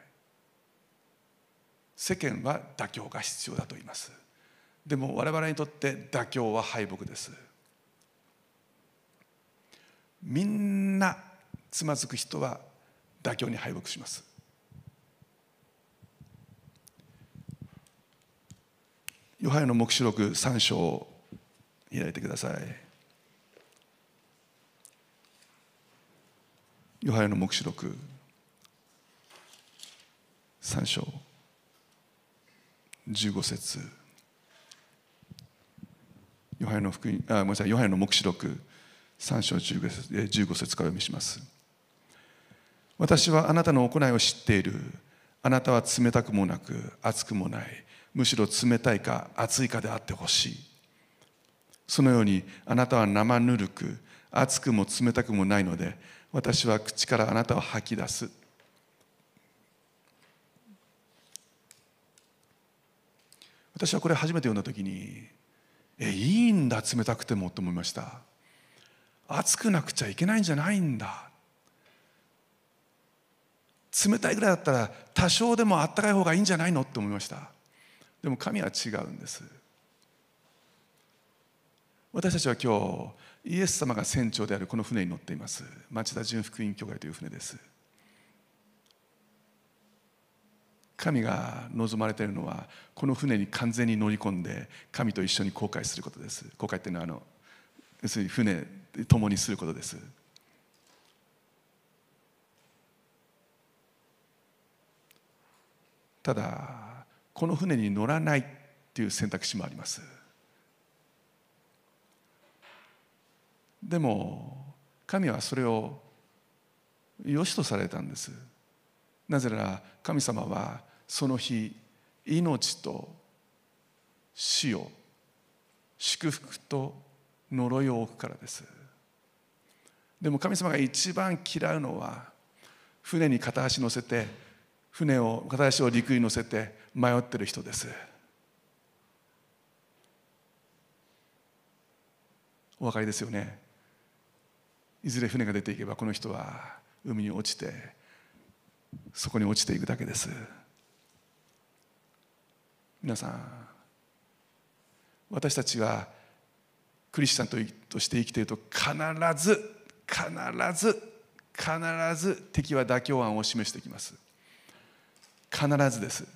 世間は妥協が必要だと言います。でも我々にとって妥協は敗北です。みんなつまずく人は妥協に敗北します。ヨハネの黙示録3章開いてください。ヨハネの黙示録3章15節。ヨハネの福音あごめんなさいヨハネの黙示録3章15節 ,15 節から読みします。私はあなたの行いを知っている。あなたは冷たくもなく熱くもない。むしろ冷たいか熱いかであってほしい。そのようにあなたは生ぬるく熱くも冷たくもないので私は口からあなたを吐き出す。私はこれ初めて読んだ時にえいいんだ冷たくてもと思いました。熱くなくちゃいけないんじゃないんだ。冷たいぐらいだったら多少でもあったかい方がいいんじゃないのって思いました。でも神は違うんです。私たちは今日イエス様が船長であるこの船に乗っています。町田純福音教会という船です。神が望まれているのはこの船に完全に乗り込んで神と一緒に航海することです。航海っていうのはあの要するに船共にすることです。ただこの船に乗らないっていう選択肢もあります。でも神はそれを良しとされたんです。なぜなら神様はその日命と死を祝福と呪いを置くからです。でも神様が一番嫌うのは船に片足乗せて船を片足を陸に乗せて迷ってる人です。お分かりですよね。いずれ船が出ていけばこの人は海に落ちてそこに落ちていくだけです。皆さん私たちはクリスチャンとして生きていると必ず必ず必ず敵は妥協案を示してきます。必ずです。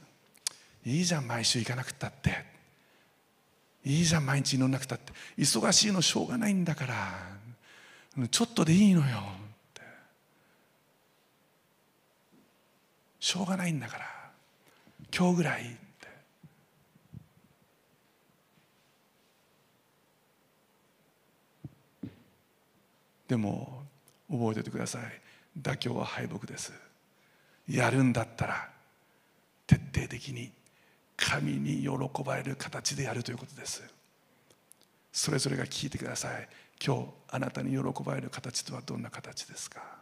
いいじゃん毎週行かなくったって。いいじゃん毎日祈んなくたって。忙しいのしょうがないんだから。ちょっとでいいのよ。しょうがないんだから。今日ぐらいって。でも覚えておいてください。妥協は敗北です。やるんだったら徹底的に神に喜ばれる形でやるということです。それぞれが聞いてください。今日あなたに喜ばれる形とはどんな形ですか？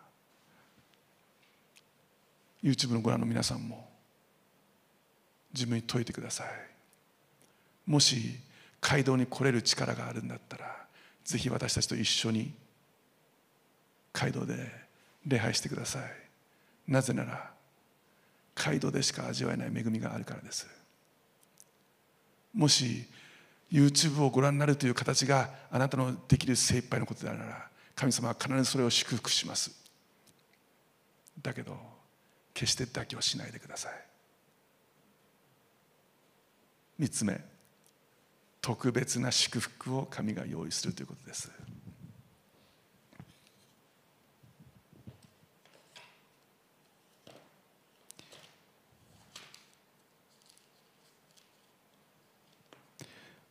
YouTube のご覧の皆さんも自分に問いてください。もし街道に来れる力があるんだったらぜひ私たちと一緒に街道で礼拝してください。なぜなら街道でしか味わえない恵みがあるからです。もし YouTube をご覧になるという形があなたのできる精一杯のことであるなら神様は必ずそれを祝福します。だけど決して妥協しないでください。3つ目特別な祝福を神が用意するということです。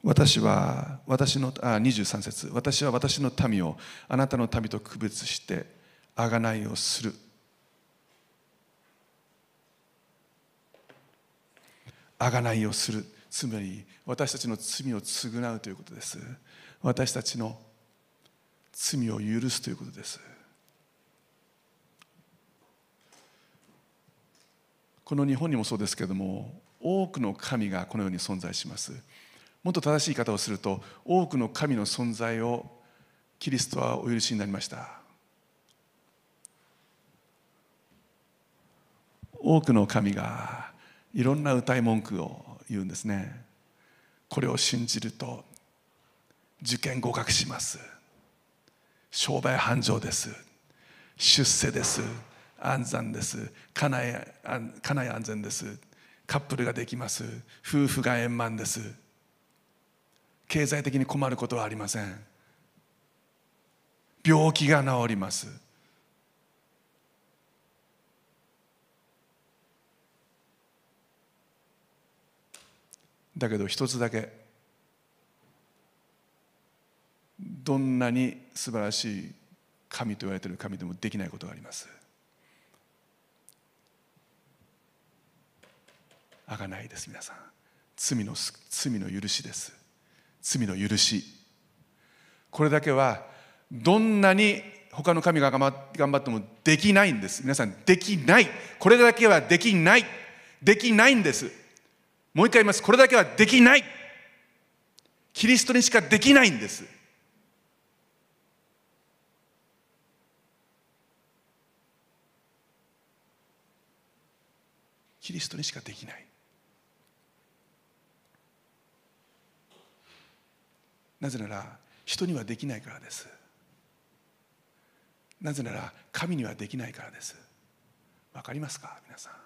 私は私のあ23節。私は私の民をあなたの民と区別して贖いをする。贖いをする。つまり私たちの罪を償うということです。私たちの罪を許すということです。この日本にもそうですけれども多くの神がこのように存在します。もっと正しい言い方をすると多くの神の存在をキリストはお許しになりました。多くの神がいろんな歌い文句を言うんですね。これを信じると受験合格します。商売繁盛です。出世です。安産です。家内家内安全です。カップルができます。夫婦が円満です。経済的に困ることはありません。病気が治ります。だけど一つだけどんなに素晴らしい神と言われている神でもできないことがあります。あがないです皆さん。罪の罪の許しです。罪の許し。これだけはどんなに他の神が頑張ってもできないんです。皆さんできない。これだけはできない。できないんです。もう一回言います。これだけはできない。キリストにしかできないんです。キリストにしかできない。なぜなら人にはできないからです。なぜなら神にはできないからです。わかりますか？皆さん。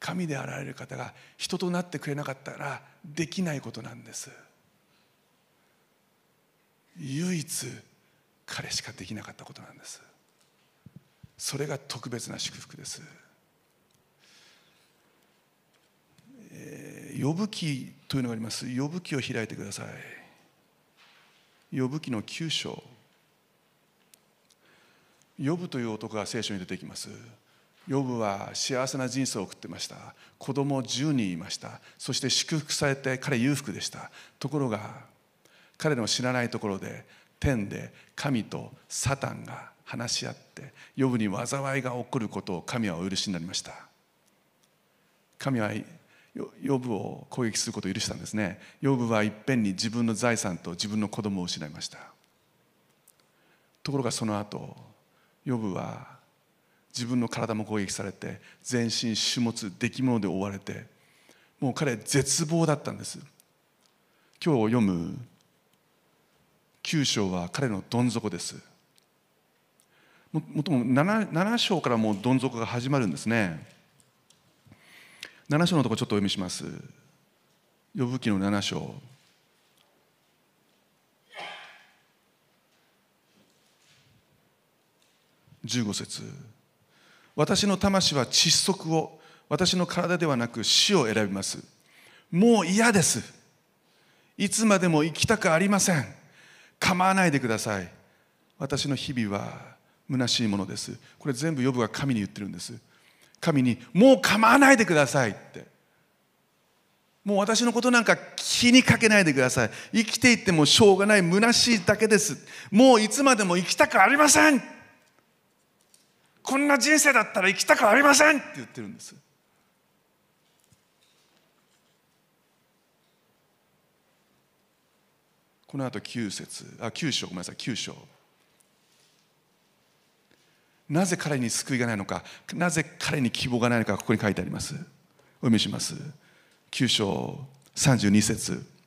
神であられる方が人となってくれなかったらできないことなんです。唯一彼しかできなかったことなんです。それが特別な祝福です。呼ぶ記というのがあります。呼ぶ記を開いてください。呼ぶ記の9章。呼ぶという男が聖書に出てきます。ヨブは幸せな人生を送ってました。子供10人いました。そして祝福されて彼裕福でした。ところが彼の知らないところで天で神とサタンが話し合ってヨブに災いが起こることを神はお許しになりました。神はヨブを攻撃することを許したんですね。ヨブはいっぺんに自分の財産と自分の子供を失いました。ところがその後ヨブは自分の体も攻撃されて全身種物出来物で追われてもう彼絶望だったんです。今日読む9章は彼のどん底です。ももとも 7, 7章からもうどん底が始まるんですね。7章のとこちょっとお読みします。呼ぶ記の7章。15節。私の魂は窒息を私の体ではなく死を選びます。もう嫌です。いつまでも生きたくありません。構わないでください。私の日々は虚しいものです。これ全部ヨブが神に言ってるんです。神にもう構わないでくださいって。もう私のことなんか気にかけないでください。生きていってもしょうがない虚しいだけです。もういつまでも生きたくありません。こんな人生だったら生きたくありませんって言ってるんです。この後9節あ9章ごめんなさい9章。なぜ彼に救いがないのかなぜ彼に希望がないのかここに書いてあります。お読みします。9章32節。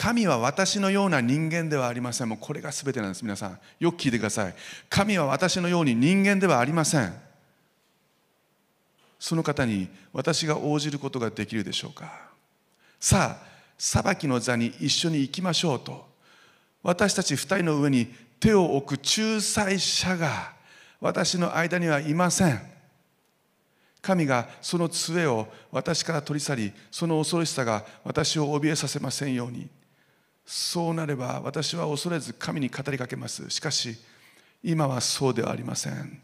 神は私のような人間ではありません。もうこれが全てなんです。皆さんよく聞いてください。神は私のように人間ではありません。その方に私が応じることができるでしょうか。さあ裁きの座に一緒に行きましょうと。私たち二人の上に手を置く仲裁者が私の間にはいません。神がその杖を私から取り去りその恐ろしさが私を怯えさせませんように。そうなれば私は恐れず神に語りかけます。しかし今はそうではありません。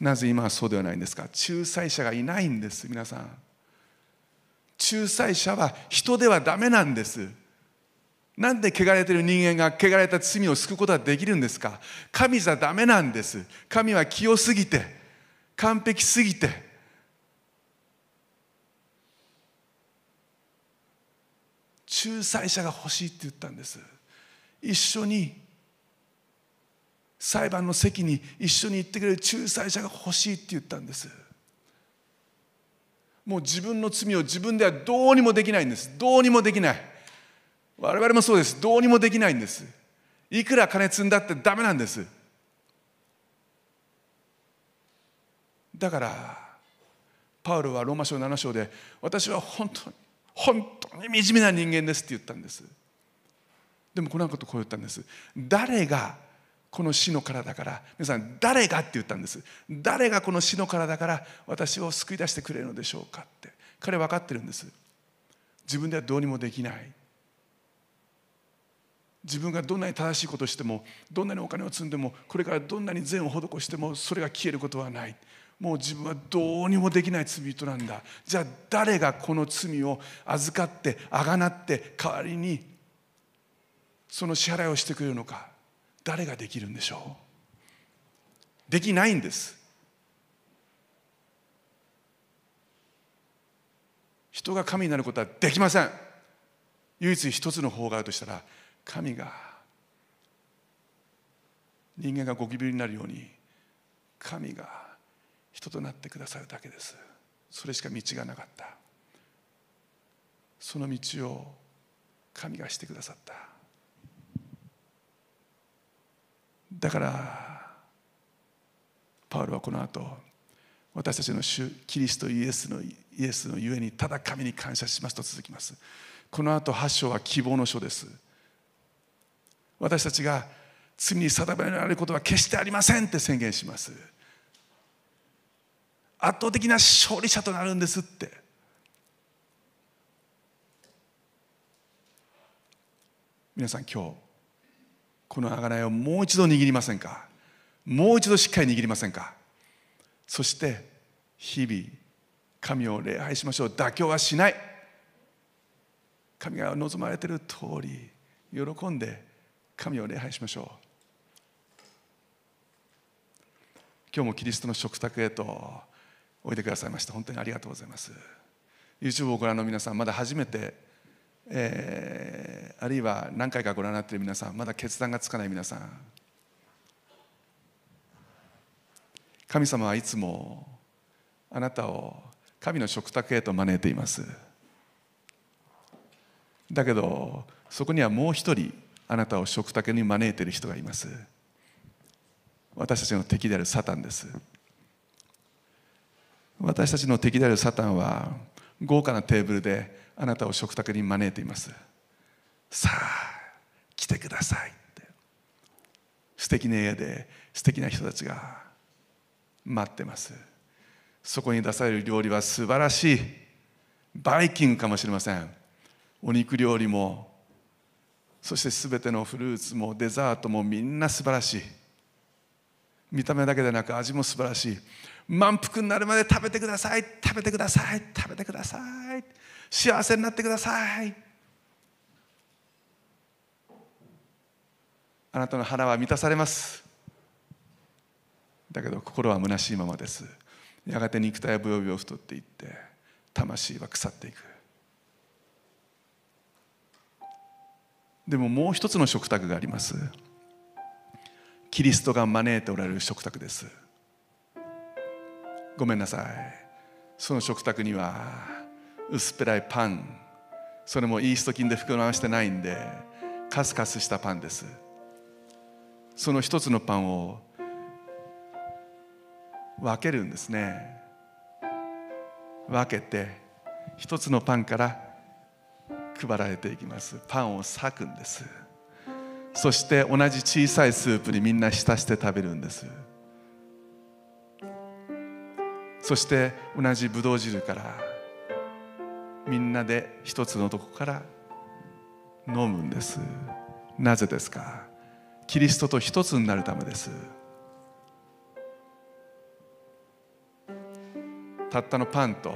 なぜ今はそうではないんですか？仲裁者がいないんです皆さん。仲裁者は人ではダメなんです。なんで汚れてる人間が汚れた罪を救うことができるんですか？神じゃダメなんです。神は清すぎて完璧すぎて仲裁者が欲しいって言ったんです。一緒に裁判の席に一緒に行ってくれる仲裁者が欲しいって言ったんです。もう自分の罪を自分ではどうにもできないんです。どうにもできない。我々もそうです。どうにもできないんです。いくら金積んだってダメなんです。だからパウロはローマ書7章で私は本当に本当に惨めな人間ですって言ったんです。でもこのことこう言ったんです。誰がこの死の体から皆さん誰がって言ったんです。誰がこの死の体から私を救い出してくれるのでしょうかって。彼分かってるんです。自分ではどうにもできない。自分がどんなに正しいことをしてもどんなにお金を積んでもこれからどんなに善を施してもそれが消えることはない。もう自分はどうにもできない罪人なんだ。じゃあ誰がこの罪を預かってあがなって代わりにその支払いをしてくれるのか。誰ができるんでしょう。できないんです。人が神になることはできません。唯一一つの方があるとしたら神が人間がゴキブリになるように神が人となってくださるだけです。それしか道がなかった。その道を神がしてくださった。だからパウロはこの後私たちの主キリストイエスのイエスのゆえにただ神に感謝しますと続きます。この後8章は希望の書です。私たちが罪に定められることは決してありませんって宣言します。圧倒的な勝利者となるんですって。皆さん今日この贖いをもう一度握りませんか？もう一度しっかり握りませんか？そして日々神を礼拝しましょう。妥協はしない。神が望まれている通り喜んで神を礼拝しましょう。今日もキリストの食卓へとおいでくださいまして本当にありがとうございます。YouTube をご覧の皆さんまだ初めて、えー、あるいは何回かご覧になっている皆さんまだ決断がつかない皆さん。神様はいつもあなたを神の食卓へと招いています。だけどそこにはもう一人あなたを食卓に招いている人がいます。私たちの敵であるサタンです。私たちの敵であるサタンは豪華なテーブルであなたを食卓に招いています。さあ来てくださいって。素敵な家で素敵な人たちが待ってます。そこに出される料理は素晴らしい。バイキングかもしれません。お肉料理もそして全てのフルーツもデザートもみんな素晴らしい。見た目だけでなく味も素晴らしい。満腹になるまで食べてください。食べてください。食べてください。幸せになってください。あなたの腹は満たされます。だけど心は虚しいままです。やがて肉体はブヨブヨ太っていって魂は腐っていく。でももう一つの食卓があります。キリストが招いておられる食卓です。ごめんなさい。その食卓には薄っぺらいパン。それもイースト菌で膨らましてないんでカスカスしたパンです。その一つのパンを分けるんですね。分けて一つのパンから配られていきます。パンを裂くんです。そして同じ小さいスープにみんな浸して食べるんです。そして同じブドウ汁からみんなで一つのとこから飲むんです。なぜですか？キリストと一つになるためです。たったのパンと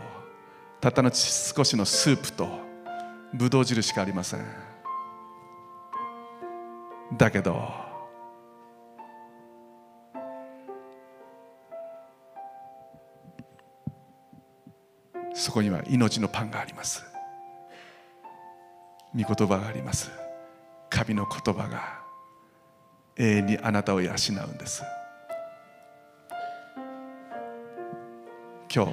たったの少しのスープとブドウ汁しかありません。だけどそこには命のパンがあります。御言葉があります。神の言葉が永遠にあなたを養うんです。今日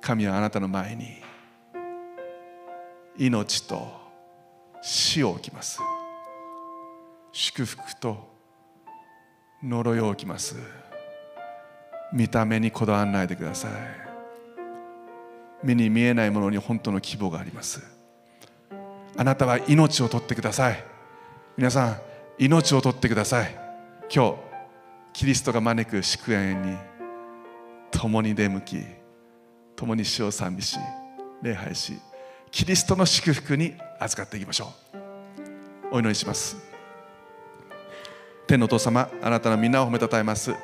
神はあなたの前に命と死を置きます。祝福と呪いを置きます。見た目にこだわらないでください。目に見えないものに本当の希望があります。あなたは命を取ってください。皆さん命を取ってください。今日キリストが招く祝宴に共に出向き共に死を賛美し礼拝しキリストの祝福に預かっていきましょう。お祈りします。天のお父様あなたの皆を褒めたたえます。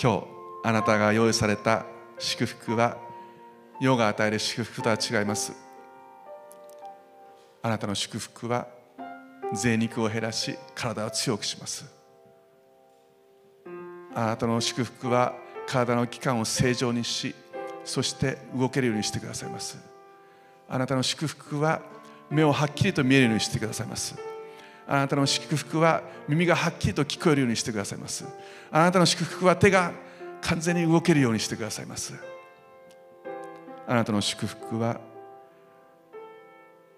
今日あなたが用意された祝福は世が与える祝福とは違います。あなたの祝福は贅肉を減らし体を強くします。あなたの祝福は体の器官を正常にしそして動けるようにしてくださいます。あなたの祝福は目をはっきりと見えるようにしてくださいます。あなたの祝福は耳がはっきりと聞こえるようにしてくださいます。あなたの祝福は手が完全に動けるようにしてくださいます。あなたの祝福は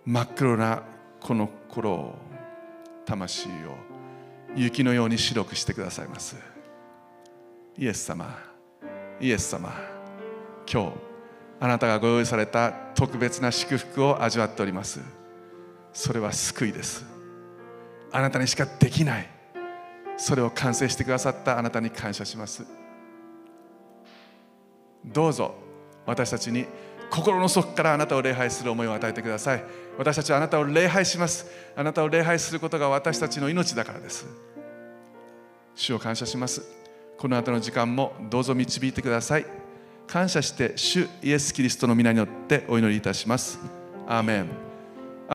真っ黒なこの頃を魂を雪のように白くしてくださいます。イエス様イエス様今日あなたがご用意された特別な祝福を味わっております。それは救いです。あなたにしかできない。それを完成してくださったあなたに感謝します。どうぞ。私たちに心の底からあなたを礼拝する思いを与えてください。私たちはあなたを礼拝します。あなたを礼拝することが私たちの命だからです。主を感謝します。この後の時間もどうぞ導いてください。感謝して主イエス・キリストの皆によってお祈りいたします。アーメン。